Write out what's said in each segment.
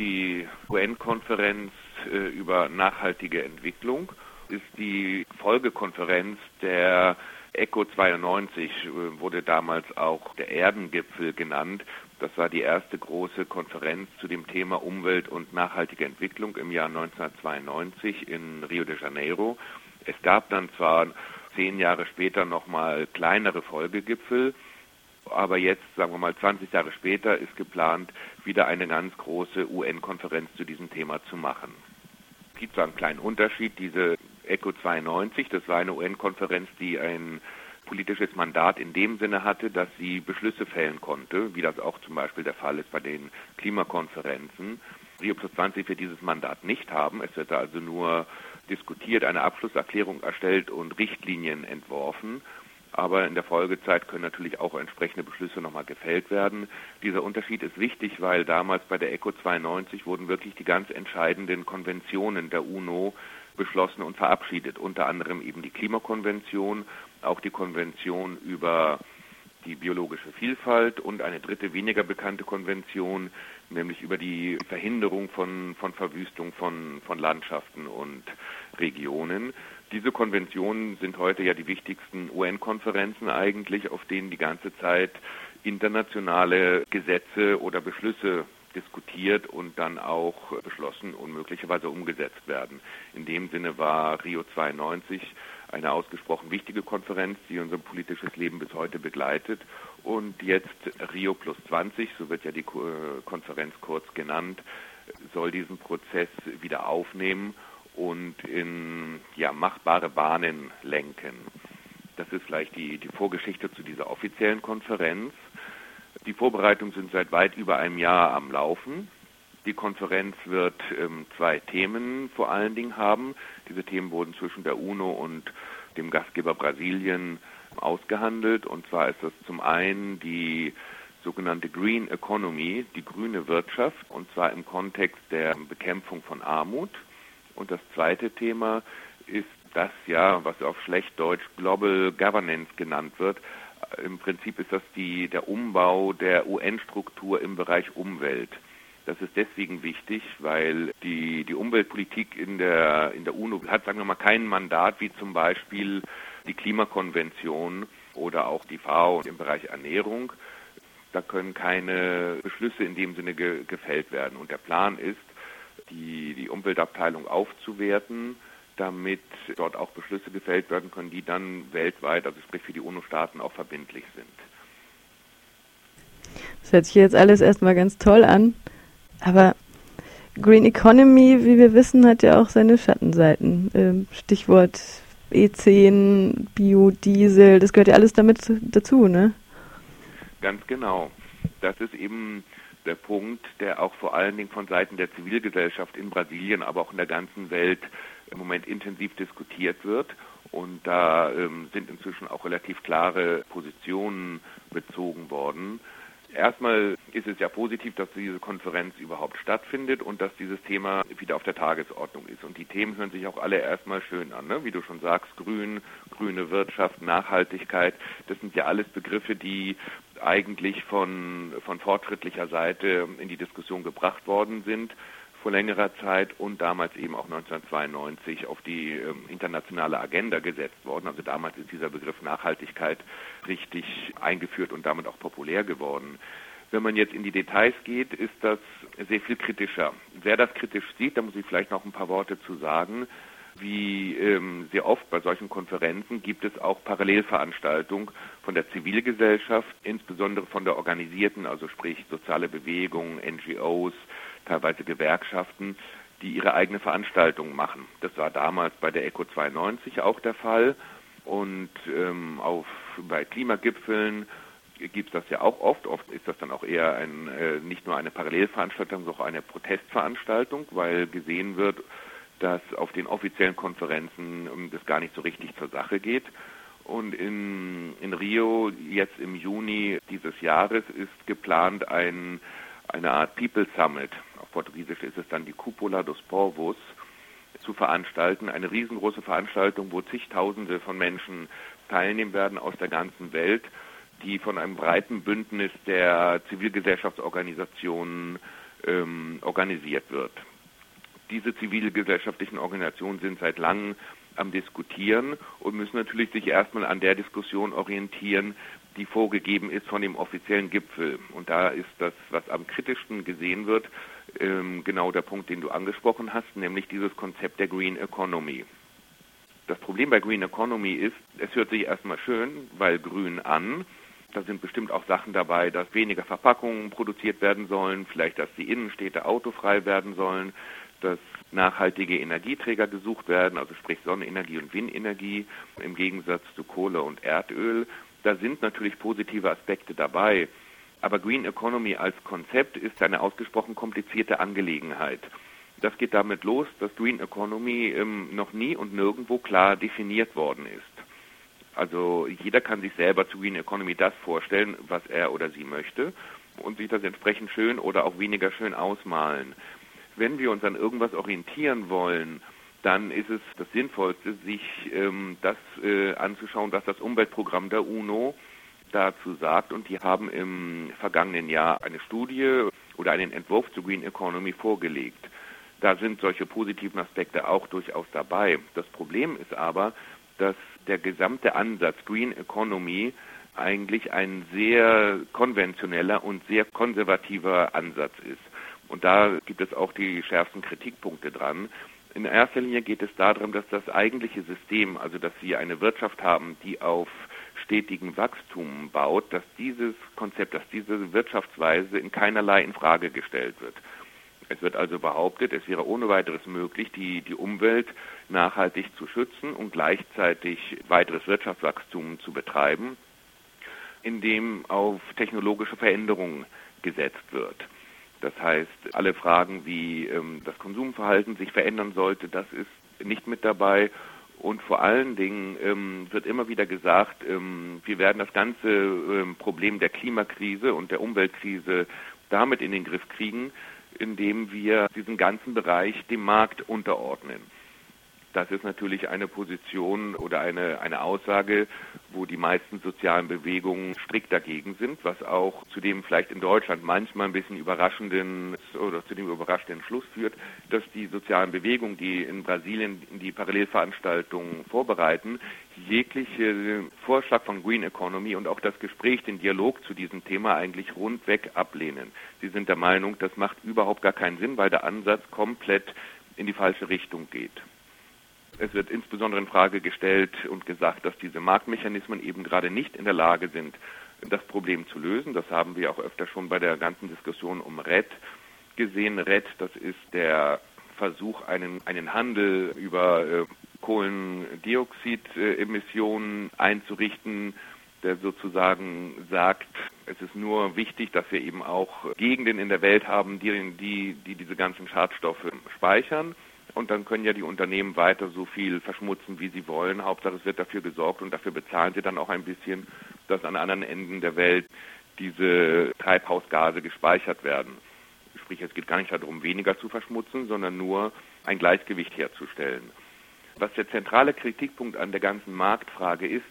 Die UN-Konferenz äh, über nachhaltige Entwicklung ist die Folgekonferenz der ECO 92 äh, wurde damals auch der Erdengipfel genannt. Das war die erste große Konferenz zu dem Thema Umwelt und nachhaltige Entwicklung im Jahr 1992 in Rio de Janeiro. Es gab dann zwar zehn Jahre später nochmal kleinere Folgegipfel, aber jetzt, sagen wir mal 20 Jahre später, ist geplant, wieder eine ganz große UN-Konferenz zu diesem Thema zu machen. Es gibt zwar einen kleinen Unterschied, diese ECO 92, das war eine UN-Konferenz, die ein politisches Mandat in dem Sinne hatte, dass sie Beschlüsse fällen konnte, wie das auch zum Beispiel der Fall ist bei den Klimakonferenzen. Rio Plus 20 wird dieses Mandat nicht haben. Es wird also nur diskutiert, eine Abschlusserklärung erstellt und Richtlinien entworfen. Aber in der Folgezeit können natürlich auch entsprechende Beschlüsse nochmal gefällt werden. Dieser Unterschied ist wichtig, weil damals bei der ECO 92 wurden wirklich die ganz entscheidenden Konventionen der UNO beschlossen und verabschiedet, unter anderem eben die Klimakonvention, auch die Konvention über die biologische Vielfalt und eine dritte weniger bekannte Konvention, nämlich über die Verhinderung von, von Verwüstung von, von Landschaften und Regionen. Diese Konventionen sind heute ja die wichtigsten UN-Konferenzen eigentlich, auf denen die ganze Zeit internationale Gesetze oder Beschlüsse diskutiert und dann auch beschlossen und möglicherweise umgesetzt werden. In dem Sinne war Rio 92 eine ausgesprochen wichtige Konferenz, die unser politisches Leben bis heute begleitet. Und jetzt Rio plus 20, so wird ja die Konferenz kurz genannt, soll diesen Prozess wieder aufnehmen und in ja, machbare Bahnen lenken. Das ist vielleicht die, die Vorgeschichte zu dieser offiziellen Konferenz. Die Vorbereitungen sind seit weit über einem Jahr am Laufen. Die Konferenz wird ähm, zwei Themen vor allen Dingen haben. Diese Themen wurden zwischen der UNO und dem Gastgeber Brasilien ausgehandelt. Und zwar ist das zum einen die sogenannte Green Economy, die grüne Wirtschaft, und zwar im Kontext der Bekämpfung von Armut. Und das zweite Thema ist das ja, was auf schlecht Deutsch Global Governance genannt wird, im Prinzip ist das die, der Umbau der UN-Struktur im Bereich Umwelt. Das ist deswegen wichtig, weil die, die Umweltpolitik in der, in der UNO hat, sagen wir mal, kein Mandat wie zum Beispiel die Klimakonvention oder auch die FAO im Bereich Ernährung. Da können keine Beschlüsse in dem Sinne ge, gefällt werden. Und der Plan ist, die, die Umweltabteilung aufzuwerten, damit dort auch Beschlüsse gefällt werden können, die dann weltweit, also sprich für die UNO-Staaten, auch verbindlich sind. Das hört sich jetzt alles erstmal ganz toll an, aber Green Economy, wie wir wissen, hat ja auch seine Schattenseiten. Ähm, Stichwort E10, Biodiesel, das gehört ja alles damit dazu, ne? Ganz genau. Das ist eben der Punkt, der auch vor allen Dingen von Seiten der Zivilgesellschaft in Brasilien, aber auch in der ganzen Welt im Moment intensiv diskutiert wird. Und da ähm, sind inzwischen auch relativ klare Positionen bezogen worden. Erstmal ist es ja positiv, dass diese Konferenz überhaupt stattfindet und dass dieses Thema wieder auf der Tagesordnung ist. Und die Themen hören sich auch alle erstmal schön an, ne? wie du schon sagst, Grün, grüne Wirtschaft, Nachhaltigkeit. Das sind ja alles Begriffe, die eigentlich von, von fortschrittlicher Seite in die Diskussion gebracht worden sind vor längerer Zeit und damals eben auch 1992 auf die ähm, internationale Agenda gesetzt worden. Also damals ist dieser Begriff Nachhaltigkeit richtig eingeführt und damit auch populär geworden. Wenn man jetzt in die Details geht, ist das sehr viel kritischer. Wer das kritisch sieht, da muss ich vielleicht noch ein paar Worte zu sagen. Wie ähm, sehr oft bei solchen Konferenzen gibt es auch Parallelveranstaltungen von der Zivilgesellschaft, insbesondere von der organisierten, also sprich soziale Bewegungen, NGOs, teilweise Gewerkschaften, die ihre eigene Veranstaltung machen. Das war damals bei der ECO 92 auch der Fall. Und ähm, auf, bei Klimagipfeln gibt es das ja auch oft. Oft ist das dann auch eher ein, äh, nicht nur eine Parallelveranstaltung, sondern auch eine Protestveranstaltung, weil gesehen wird, dass auf den offiziellen Konferenzen ähm, das gar nicht so richtig zur Sache geht. Und in, in Rio jetzt im Juni dieses Jahres ist geplant ein, eine Art People Summit Portugiesisch ist es dann die Cupola dos Povos, zu veranstalten. Eine riesengroße Veranstaltung, wo zigtausende von Menschen teilnehmen werden aus der ganzen Welt, die von einem breiten Bündnis der Zivilgesellschaftsorganisationen ähm, organisiert wird. Diese zivilgesellschaftlichen Organisationen sind seit langem am Diskutieren und müssen natürlich sich erstmal an der Diskussion orientieren, die vorgegeben ist von dem offiziellen Gipfel. Und da ist das, was am kritischsten gesehen wird, ähm, genau der Punkt, den du angesprochen hast, nämlich dieses Konzept der Green Economy. Das Problem bei Green Economy ist, es hört sich erstmal schön, weil grün an. Da sind bestimmt auch Sachen dabei, dass weniger Verpackungen produziert werden sollen, vielleicht, dass die Innenstädte autofrei werden sollen, dass nachhaltige Energieträger gesucht werden, also sprich Sonnenenergie und Windenergie im Gegensatz zu Kohle und Erdöl. Da sind natürlich positive Aspekte dabei. Aber Green Economy als Konzept ist eine ausgesprochen komplizierte Angelegenheit. Das geht damit los, dass Green Economy ähm, noch nie und nirgendwo klar definiert worden ist. Also jeder kann sich selber zu Green Economy das vorstellen, was er oder sie möchte und sich das entsprechend schön oder auch weniger schön ausmalen. Wenn wir uns an irgendwas orientieren wollen, dann ist es das Sinnvollste, sich ähm, das äh, anzuschauen, was das Umweltprogramm der UNO dazu sagt. Und die haben im vergangenen Jahr eine Studie oder einen Entwurf zur Green Economy vorgelegt. Da sind solche positiven Aspekte auch durchaus dabei. Das Problem ist aber, dass der gesamte Ansatz Green Economy eigentlich ein sehr konventioneller und sehr konservativer Ansatz ist. Und da gibt es auch die schärfsten Kritikpunkte dran. In erster Linie geht es darum, dass das eigentliche System, also dass wir eine Wirtschaft haben, die auf stetigen Wachstum baut, dass dieses Konzept, dass diese Wirtschaftsweise in keinerlei in Frage gestellt wird. Es wird also behauptet, es wäre ohne weiteres möglich, die, die Umwelt nachhaltig zu schützen und gleichzeitig weiteres Wirtschaftswachstum zu betreiben, indem auf technologische Veränderungen gesetzt wird. Das heißt, alle Fragen, wie ähm, das Konsumverhalten sich verändern sollte, das ist nicht mit dabei. Und vor allen Dingen ähm, wird immer wieder gesagt, ähm, wir werden das ganze ähm, Problem der Klimakrise und der Umweltkrise damit in den Griff kriegen, indem wir diesen ganzen Bereich dem Markt unterordnen. Das ist natürlich eine Position oder eine, eine Aussage, wo die meisten sozialen Bewegungen strikt dagegen sind, was auch zu dem vielleicht in Deutschland manchmal ein bisschen überraschenden oder zu dem überraschenden Schluss führt, dass die sozialen Bewegungen, die in Brasilien die Parallelveranstaltungen vorbereiten, jegliche Vorschlag von Green Economy und auch das Gespräch, den Dialog zu diesem Thema eigentlich rundweg ablehnen. Sie sind der Meinung, das macht überhaupt gar keinen Sinn, weil der Ansatz komplett in die falsche Richtung geht. Es wird insbesondere in Frage gestellt und gesagt, dass diese Marktmechanismen eben gerade nicht in der Lage sind, das Problem zu lösen. Das haben wir auch öfter schon bei der ganzen Diskussion um RED gesehen. RED, das ist der Versuch, einen, einen Handel über äh, Kohlendioxidemissionen einzurichten, der sozusagen sagt, es ist nur wichtig, dass wir eben auch Gegenden in der Welt haben, die, die, die diese ganzen Schadstoffe speichern. Und dann können ja die Unternehmen weiter so viel verschmutzen, wie sie wollen. Hauptsache es wird dafür gesorgt und dafür bezahlen sie dann auch ein bisschen, dass an anderen Enden der Welt diese Treibhausgase gespeichert werden. Sprich, es geht gar nicht darum, weniger zu verschmutzen, sondern nur ein Gleichgewicht herzustellen. Was der zentrale Kritikpunkt an der ganzen Marktfrage ist,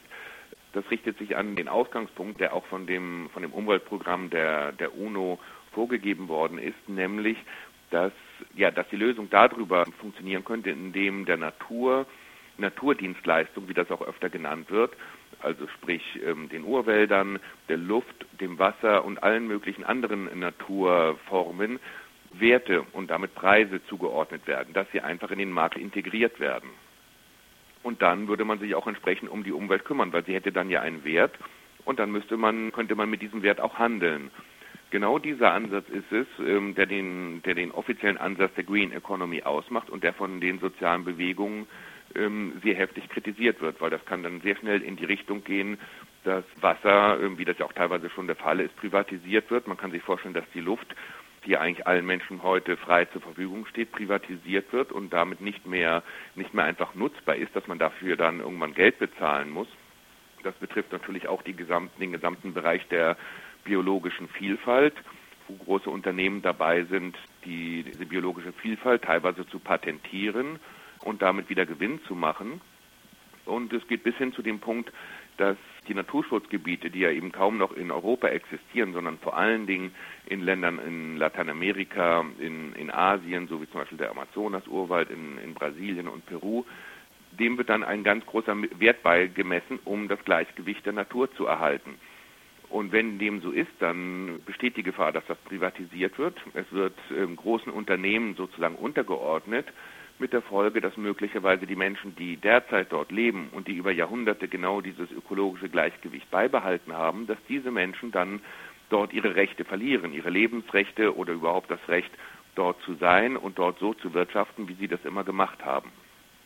das richtet sich an den Ausgangspunkt, der auch von dem, von dem Umweltprogramm der, der UNO vorgegeben worden ist, nämlich dass, ja, dass die Lösung darüber funktionieren könnte, indem der Natur, Naturdienstleistung, wie das auch öfter genannt wird, also sprich ähm, den Urwäldern, der Luft, dem Wasser und allen möglichen anderen Naturformen Werte und damit Preise zugeordnet werden, dass sie einfach in den Markt integriert werden. Und dann würde man sich auch entsprechend um die Umwelt kümmern, weil sie hätte dann ja einen Wert und dann müsste man, könnte man mit diesem Wert auch handeln. Genau dieser Ansatz ist es, ähm, der, den, der den offiziellen Ansatz der Green Economy ausmacht und der von den sozialen Bewegungen ähm, sehr heftig kritisiert wird, weil das kann dann sehr schnell in die Richtung gehen, dass Wasser, ähm, wie das ja auch teilweise schon der Fall ist, privatisiert wird. Man kann sich vorstellen, dass die Luft, die eigentlich allen Menschen heute frei zur Verfügung steht, privatisiert wird und damit nicht mehr, nicht mehr einfach nutzbar ist, dass man dafür dann irgendwann Geld bezahlen muss. Das betrifft natürlich auch die gesamten, den gesamten Bereich der biologischen Vielfalt, wo große Unternehmen dabei sind, die, diese biologische Vielfalt teilweise zu patentieren und damit wieder Gewinn zu machen. Und es geht bis hin zu dem Punkt, dass die Naturschutzgebiete, die ja eben kaum noch in Europa existieren, sondern vor allen Dingen in Ländern in Lateinamerika, in, in Asien, so wie zum Beispiel der Amazonas-Urwald in, in Brasilien und Peru, dem wird dann ein ganz großer Wert beigemessen, um das Gleichgewicht der Natur zu erhalten. Und wenn dem so ist, dann besteht die Gefahr, dass das privatisiert wird. Es wird ähm, großen Unternehmen sozusagen untergeordnet, mit der Folge, dass möglicherweise die Menschen, die derzeit dort leben und die über Jahrhunderte genau dieses ökologische Gleichgewicht beibehalten haben, dass diese Menschen dann dort ihre Rechte verlieren, ihre Lebensrechte oder überhaupt das Recht, dort zu sein und dort so zu wirtschaften, wie sie das immer gemacht haben.